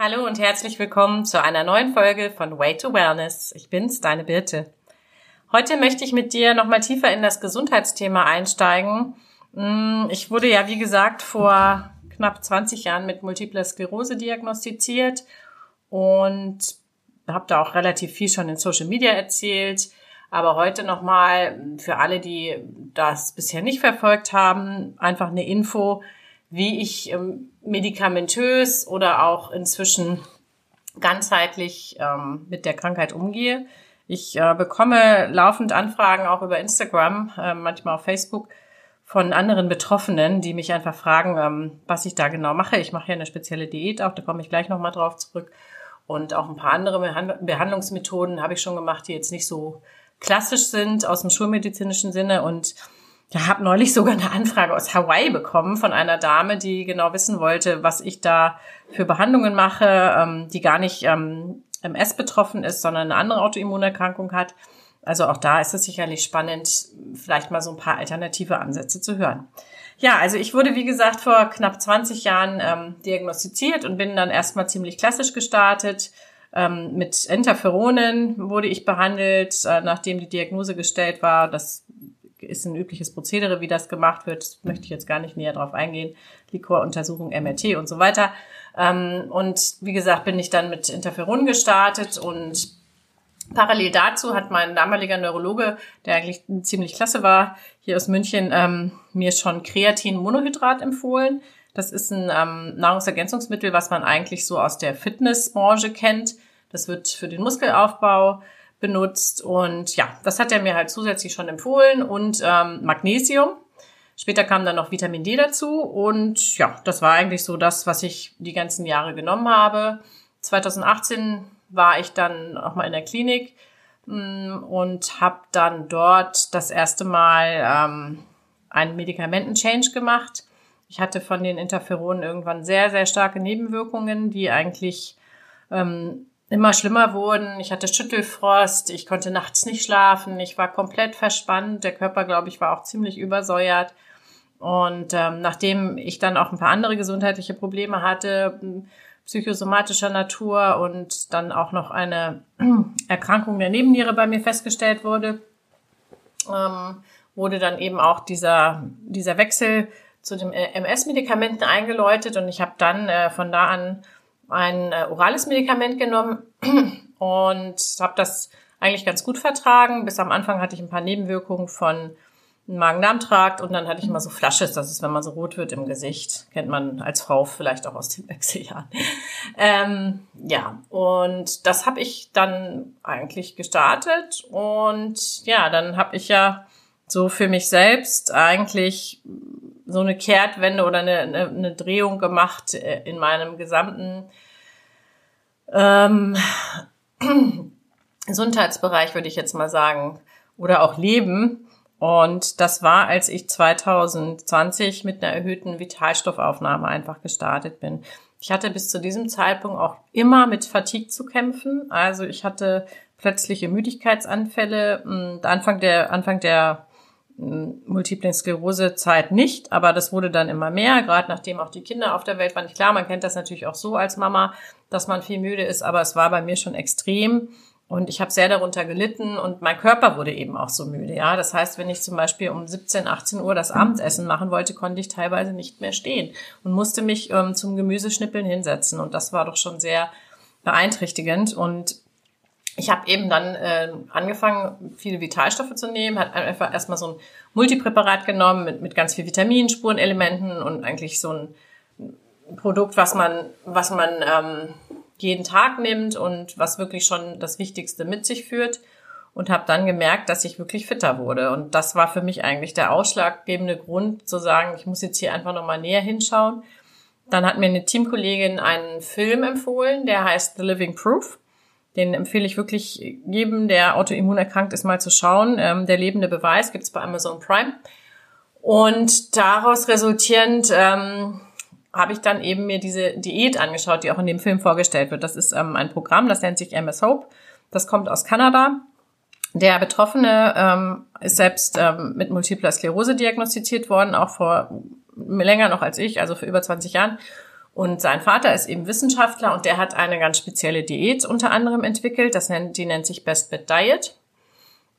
Hallo und herzlich willkommen zu einer neuen Folge von Way to Wellness. Ich bin's, deine Birte. Heute möchte ich mit dir nochmal tiefer in das Gesundheitsthema einsteigen. Mm, ich wurde ja, wie gesagt, vor knapp 20 Jahren mit Multipler Sklerose diagnostiziert und habe da auch relativ viel schon in Social Media erzählt. Aber heute nochmal für alle, die das bisher nicht verfolgt haben, einfach eine Info, wie ich ähm, medikamentös oder auch inzwischen ganzheitlich ähm, mit der Krankheit umgehe. Ich äh, bekomme laufend Anfragen auch über Instagram, äh, manchmal auf Facebook von anderen Betroffenen, die mich einfach fragen, ähm, was ich da genau mache. Ich mache ja eine spezielle Diät auch, da komme ich gleich nochmal drauf zurück. Und auch ein paar andere Behandlungsmethoden habe ich schon gemacht, die jetzt nicht so klassisch sind aus dem schulmedizinischen Sinne. Und ja, habe neulich sogar eine Anfrage aus Hawaii bekommen von einer Dame, die genau wissen wollte, was ich da für Behandlungen mache, ähm, die gar nicht ähm, MS betroffen ist, sondern eine andere Autoimmunerkrankung hat. Also auch da ist es sicherlich spannend, vielleicht mal so ein paar alternative Ansätze zu hören. Ja, also ich wurde, wie gesagt, vor knapp 20 Jahren ähm, diagnostiziert und bin dann erstmal ziemlich klassisch gestartet. Ähm, mit Interferonen wurde ich behandelt, äh, nachdem die Diagnose gestellt war. Das ist ein übliches Prozedere, wie das gemacht wird. Das möchte ich jetzt gar nicht näher drauf eingehen. Liquoruntersuchung, MRT und so weiter. Ähm, und wie gesagt, bin ich dann mit Interferon gestartet und parallel dazu hat mein damaliger Neurologe, der eigentlich ziemlich klasse war, hier aus München, ähm, mir schon Kreatin-Monohydrat empfohlen. Das ist ein ähm, Nahrungsergänzungsmittel, was man eigentlich so aus der Fitnessbranche kennt. Das wird für den Muskelaufbau benutzt. Und ja, das hat er mir halt zusätzlich schon empfohlen und ähm, Magnesium. Später kam dann noch Vitamin D dazu und ja, das war eigentlich so das, was ich die ganzen Jahre genommen habe. 2018 war ich dann auch mal in der Klinik mm, und habe dann dort das erste Mal ähm, einen Medikamenten-Change gemacht. Ich hatte von den Interferonen irgendwann sehr, sehr starke Nebenwirkungen, die eigentlich ähm, immer schlimmer wurden. Ich hatte Schüttelfrost, ich konnte nachts nicht schlafen, ich war komplett verspannt, der Körper, glaube ich, war auch ziemlich übersäuert. Und ähm, nachdem ich dann auch ein paar andere gesundheitliche Probleme hatte, psychosomatischer Natur und dann auch noch eine Erkrankung der Nebenniere bei mir festgestellt wurde, ähm, wurde dann eben auch dieser, dieser Wechsel zu den MS-Medikamenten eingeläutet und ich habe dann äh, von da an ein äh, orales Medikament genommen und habe das eigentlich ganz gut vertragen. Bis am Anfang hatte ich ein paar Nebenwirkungen von Magen-Darm-Trakt und dann hatte ich immer so Flasches, das ist, wenn man so rot wird im Gesicht, kennt man als Frau vielleicht auch aus den Wechseljahren. Ähm, ja, und das habe ich dann eigentlich gestartet und ja, dann habe ich ja so für mich selbst eigentlich so eine Kehrtwende oder eine, eine, eine Drehung gemacht äh, in meinem gesamten ähm, Gesundheitsbereich, würde ich jetzt mal sagen, oder auch Leben. Und das war, als ich 2020 mit einer erhöhten Vitalstoffaufnahme einfach gestartet bin. Ich hatte bis zu diesem Zeitpunkt auch immer mit Fatigue zu kämpfen. Also ich hatte plötzliche Müdigkeitsanfälle. Und Anfang der, Anfang der Multiple Sklerose Zeit nicht, aber das wurde dann immer mehr, gerade nachdem auch die Kinder auf der Welt waren. Klar, man kennt das natürlich auch so als Mama, dass man viel müde ist, aber es war bei mir schon extrem und ich habe sehr darunter gelitten und mein Körper wurde eben auch so müde. Ja, das heißt, wenn ich zum Beispiel um 17, 18 Uhr das Abendessen machen wollte, konnte ich teilweise nicht mehr stehen und musste mich ähm, zum Gemüseschnippeln hinsetzen und das war doch schon sehr beeinträchtigend und ich habe eben dann äh, angefangen, viele Vitalstoffe zu nehmen, hat einfach erstmal so ein Multipräparat genommen mit, mit ganz viel Vitaminen, Spurenelementen und eigentlich so ein Produkt, was man, was man ähm, jeden Tag nimmt und was wirklich schon das Wichtigste mit sich führt. Und habe dann gemerkt, dass ich wirklich fitter wurde. Und das war für mich eigentlich der ausschlaggebende Grund, zu sagen, ich muss jetzt hier einfach nochmal näher hinschauen. Dann hat mir eine Teamkollegin einen Film empfohlen, der heißt The Living Proof. Den empfehle ich wirklich jedem, der autoimmun erkrankt ist, mal zu schauen. Ähm, der lebende Beweis gibt's bei Amazon Prime. Und daraus resultierend ähm, habe ich dann eben mir diese Diät angeschaut, die auch in dem Film vorgestellt wird. Das ist ähm, ein Programm, das nennt sich MS Hope. Das kommt aus Kanada. Der Betroffene ähm, ist selbst ähm, mit multipler Sklerose diagnostiziert worden, auch vor länger noch als ich, also vor über 20 Jahren Und sein Vater ist eben Wissenschaftler und der hat eine ganz spezielle Diät unter anderem entwickelt. Das nennt, die nennt sich Best Bed Diet.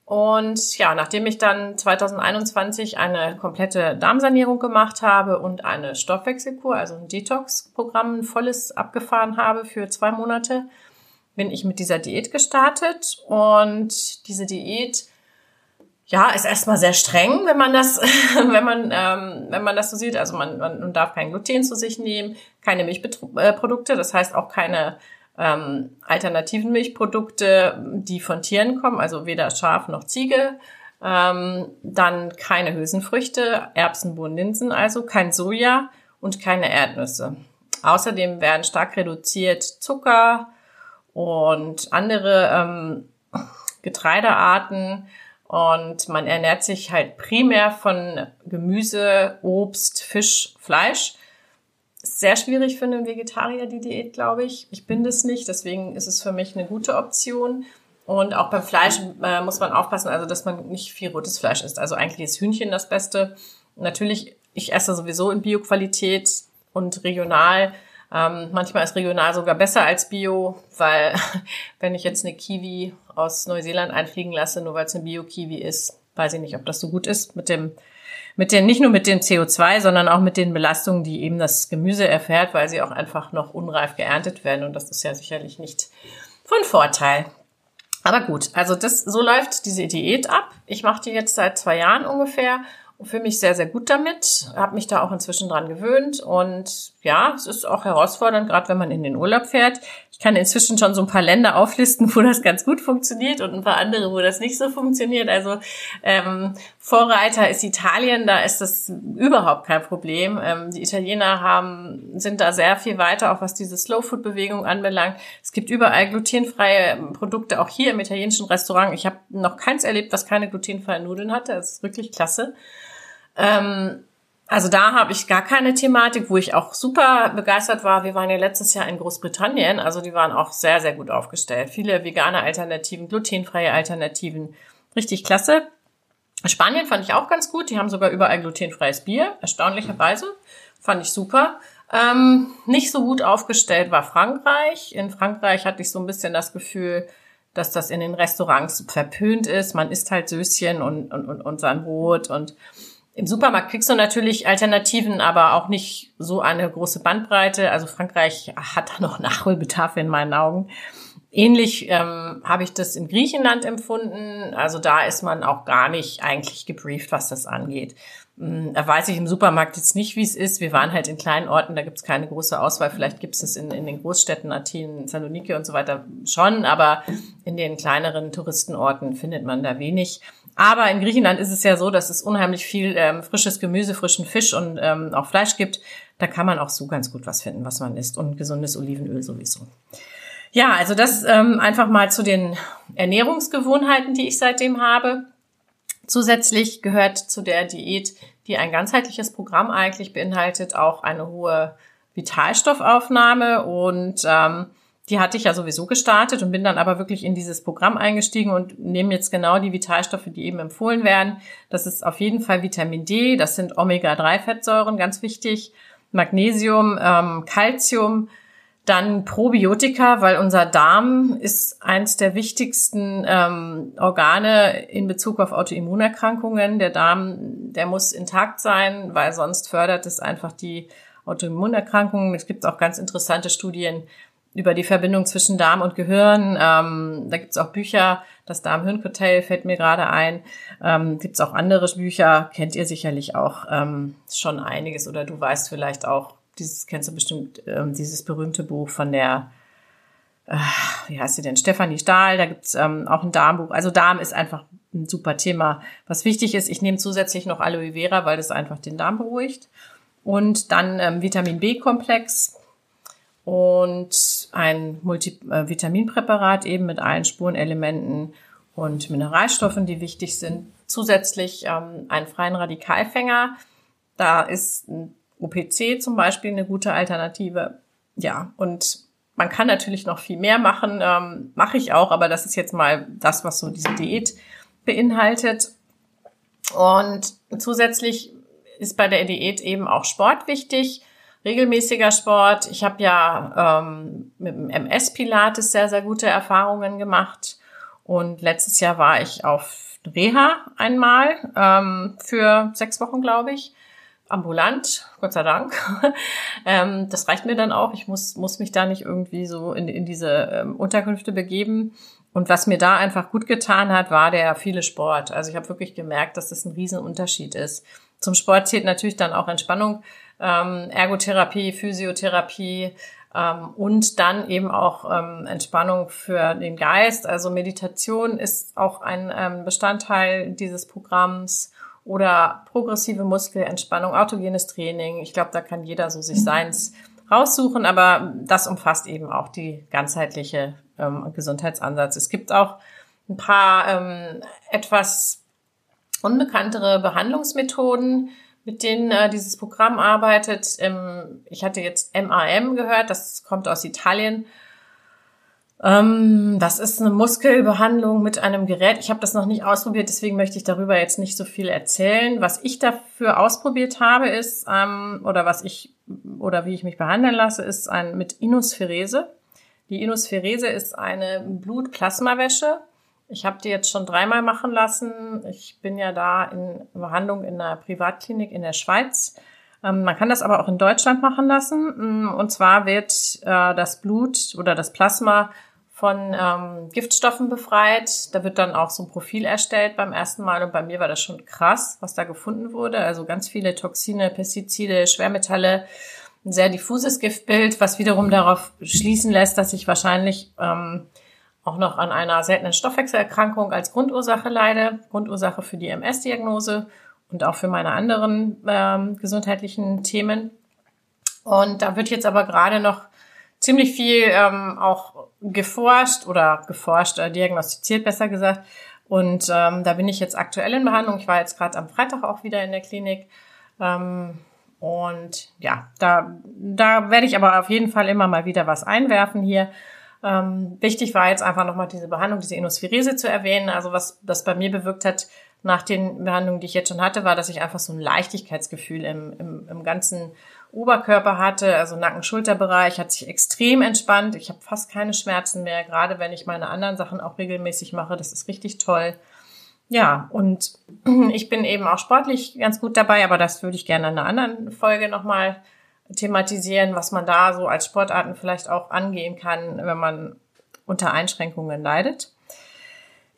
Und ja, nachdem ich dann 2021 eine komplette Darmsanierung gemacht habe und eine Stoffwechselkur, also ein Detox-Programm, ein volles abgefahren habe für zwei Monate, bin ich mit dieser Diät gestartet. Und diese Diät ja, ist erstmal sehr streng, wenn man das, wenn man, ähm, wenn man das so sieht. Also man, man darf kein Gluten zu sich nehmen, keine Milchprodukte, das heißt auch keine ähm, alternativen Milchprodukte, die von Tieren kommen, also weder Schaf noch Ziege. Ähm, dann keine Hülsenfrüchte, Erbsen, Bohnen, Linsen, also kein Soja und keine Erdnüsse. Außerdem werden stark reduziert Zucker und andere ähm, Getreidearten und man ernährt sich halt primär von Gemüse, Obst, Fisch, Fleisch. Sehr schwierig für einen Vegetarier, die Diät, glaube ich. Ich bin das nicht, deswegen ist es für mich eine gute Option. Und auch beim Fleisch äh, muss man aufpassen, also dass man nicht viel rotes Fleisch isst. Also eigentlich ist Hühnchen das Beste. Natürlich, ich esse sowieso in Bioqualität und regional. Ähm, manchmal ist regional sogar besser als Bio, weil wenn ich jetzt eine Kiwi aus Neuseeland einfliegen lasse, nur weil es eine Bio-Kiwi ist, weiß ich nicht, ob das so gut ist mit dem, mit den, nicht nur mit dem CO2, sondern auch mit den Belastungen, die eben das Gemüse erfährt, weil sie auch einfach noch unreif geerntet werden und das ist ja sicherlich nicht von Vorteil. Aber gut, also das, so läuft diese Diät ab. Ich mache die jetzt seit zwei Jahren ungefähr fühle mich sehr, sehr gut damit, habe mich da auch inzwischen dran gewöhnt und ja, es ist auch herausfordernd, gerade wenn man in den Urlaub fährt. Ich kann inzwischen schon so ein paar Länder auflisten, wo das ganz gut funktioniert und ein paar andere, wo das nicht so funktioniert. Also ähm, Vorreiter ist Italien, da ist das überhaupt kein Problem. Ähm, die Italiener haben, sind da sehr viel weiter, auch was diese Slow-Food-Bewegung anbelangt. Es gibt überall glutenfreie Produkte, auch hier im italienischen Restaurant. Ich habe noch keins erlebt, was keine glutenfreien Nudeln hatte. Das ist wirklich klasse. Ähm, also da habe ich gar keine Thematik, wo ich auch super begeistert war. Wir waren ja letztes Jahr in Großbritannien, also die waren auch sehr, sehr gut aufgestellt. Viele vegane Alternativen, glutenfreie Alternativen, richtig klasse. Spanien fand ich auch ganz gut. Die haben sogar überall glutenfreies Bier, erstaunlicherweise. Fand ich super. Ähm, nicht so gut aufgestellt war Frankreich. In Frankreich hatte ich so ein bisschen das Gefühl, dass das in den Restaurants verpönt ist. Man isst halt Söschen und, und, und, und sein Brot und im Supermarkt kriegst du natürlich Alternativen, aber auch nicht so eine große Bandbreite. Also Frankreich hat da noch Nachholbedarf in meinen Augen. Ähnlich ähm, habe ich das in Griechenland empfunden. Also da ist man auch gar nicht eigentlich gebrieft, was das angeht. Hm, da weiß ich im Supermarkt jetzt nicht, wie es ist. Wir waren halt in kleinen Orten, da gibt es keine große Auswahl. Vielleicht gibt es es in, in den Großstädten, Athen, Saloniki und so weiter schon, aber in den kleineren Touristenorten findet man da wenig. Aber in Griechenland ist es ja so, dass es unheimlich viel ähm, frisches Gemüse, frischen Fisch und ähm, auch Fleisch gibt. Da kann man auch so ganz gut was finden, was man isst. Und gesundes Olivenöl sowieso. Ja, also das ähm, einfach mal zu den Ernährungsgewohnheiten, die ich seitdem habe. Zusätzlich gehört zu der Diät, die ein ganzheitliches Programm eigentlich beinhaltet, auch eine hohe Vitalstoffaufnahme und ähm, die hatte ich ja sowieso gestartet und bin dann aber wirklich in dieses Programm eingestiegen und nehme jetzt genau die Vitalstoffe, die eben empfohlen werden. Das ist auf jeden Fall Vitamin D, das sind Omega-3-Fettsäuren, ganz wichtig, Magnesium, ähm, Calcium, dann Probiotika, weil unser Darm ist eins der wichtigsten ähm, Organe in Bezug auf Autoimmunerkrankungen. Der Darm, der muss intakt sein, weil sonst fördert es einfach die Autoimmunerkrankungen. Es gibt auch ganz interessante Studien, über die Verbindung zwischen Darm und Gehirn. Ähm, da gibt's auch Bücher, das Darm-Hirn-Hotel fällt mir gerade ein. Ähm, gibt's auch andere Bücher, kennt ihr sicherlich auch ähm, schon einiges oder du weißt vielleicht auch, dieses kennst du bestimmt, ähm, dieses berühmte Buch von der, äh, wie heißt sie denn, Stefanie Stahl, da gibt's ähm, auch ein Darmbuch. Also Darm ist einfach ein super Thema. Was wichtig ist, ich nehme zusätzlich noch Aloe Vera, weil das einfach den Darm beruhigt. Und dann ähm, Vitamin B-Komplex, und ein Multivitaminpräparat eben mit allen Spurenelementen und Mineralstoffen, die wichtig sind. Zusätzlich ähm, einen freien Radikalfänger. Da ist ein OPC zum Beispiel eine gute Alternative. Ja, und man kann natürlich noch viel mehr machen, ähm, mache ich auch, aber das ist jetzt mal das, was so diese Diät beinhaltet. Und zusätzlich ist bei der Diät eben auch Sport wichtig. Regelmäßiger Sport. Ich habe ja ähm, mit dem MS Pilates sehr, sehr gute Erfahrungen gemacht. Und letztes Jahr war ich auf Reha einmal ähm, für sechs Wochen, glaube ich. Ambulant, Gott sei Dank. ähm, das reicht mir dann auch. Ich muss, muss mich da nicht irgendwie so in, in diese ähm, Unterkünfte begeben. Und was mir da einfach gut getan hat, war der viele Sport. Also ich habe wirklich gemerkt, dass das ein Riesenunterschied ist. Zum Sport zählt natürlich dann auch Entspannung, ähm, Ergotherapie, Physiotherapie ähm, und dann eben auch ähm, Entspannung für den Geist. Also Meditation ist auch ein ähm, Bestandteil dieses Programms oder progressive Muskelentspannung, autogenes Training. Ich glaube, da kann jeder so sich seins raussuchen, aber das umfasst eben auch die ganzheitliche ähm, Gesundheitsansatz. Es gibt auch ein paar ähm, etwas unbekanntere Behandlungsmethoden, mit denen äh, dieses Programm arbeitet. Ähm, ich hatte jetzt MAM gehört, das kommt aus Italien. Ähm, das ist eine Muskelbehandlung mit einem Gerät. Ich habe das noch nicht ausprobiert, deswegen möchte ich darüber jetzt nicht so viel erzählen. Was ich dafür ausprobiert habe, ist ähm, oder was ich oder wie ich mich behandeln lasse, ist ein mit Inosphärese. Die Inosphärese ist eine Blutplasmawäsche. Ich habe die jetzt schon dreimal machen lassen. Ich bin ja da in Behandlung in einer Privatklinik in der Schweiz. Ähm, man kann das aber auch in Deutschland machen lassen. Mm, und zwar wird äh, das Blut oder das Plasma von ähm, Giftstoffen befreit. Da wird dann auch so ein Profil erstellt beim ersten Mal. Und bei mir war das schon krass, was da gefunden wurde. Also ganz viele Toxine, Pestizide, Schwermetalle, ein sehr diffuses Giftbild, was wiederum darauf schließen lässt, dass ich wahrscheinlich ähm, auch noch an einer seltenen Stoffwechselerkrankung als Grundursache leide, Grundursache für die MS-Diagnose und auch für meine anderen ähm, gesundheitlichen Themen. Und da wird jetzt aber gerade noch ziemlich viel ähm, auch geforscht oder geforscht, äh, diagnostiziert besser gesagt. Und ähm, da bin ich jetzt aktuell in Behandlung. Ich war jetzt gerade am Freitag auch wieder in der Klinik. Ähm, und ja, da, da werde ich aber auf jeden Fall immer mal wieder was einwerfen hier. Ähm, wichtig war jetzt einfach nochmal diese Behandlung, diese Inospherese zu erwähnen. Also was das bei mir bewirkt hat nach den Behandlungen, die ich jetzt schon hatte, war, dass ich einfach so ein Leichtigkeitsgefühl im, im, im ganzen Oberkörper hatte, also Nacken-Schulterbereich hat sich extrem entspannt. Ich habe fast keine Schmerzen mehr, gerade wenn ich meine anderen Sachen auch regelmäßig mache. Das ist richtig toll. Ja, und ich bin eben auch sportlich ganz gut dabei, aber das würde ich gerne in einer anderen Folge nochmal thematisieren, was man da so als Sportarten vielleicht auch angehen kann, wenn man unter Einschränkungen leidet.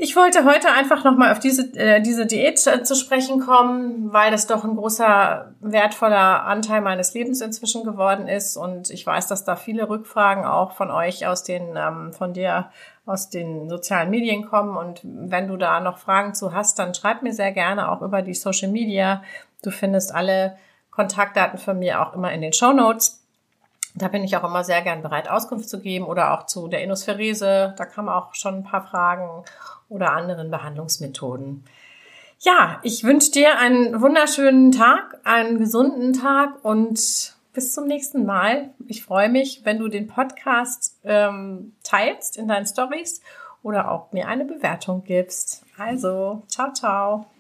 Ich wollte heute einfach nochmal auf diese, äh, diese Diät äh, zu sprechen kommen, weil das doch ein großer, wertvoller Anteil meines Lebens inzwischen geworden ist. Und ich weiß, dass da viele Rückfragen auch von euch aus den, ähm, von dir aus den sozialen Medien kommen. Und wenn du da noch Fragen zu hast, dann schreib mir sehr gerne auch über die Social Media. Du findest alle Kontaktdaten von mir auch immer in den Show Notes. Da bin ich auch immer sehr gern bereit, Auskunft zu geben oder auch zu der Inospherese. Da kamen auch schon ein paar Fragen oder anderen Behandlungsmethoden. Ja, ich wünsche dir einen wunderschönen Tag, einen gesunden Tag und bis zum nächsten Mal. Ich freue mich, wenn du den Podcast ähm, teilst in deinen Stories oder auch mir eine Bewertung gibst. Also, ciao, ciao.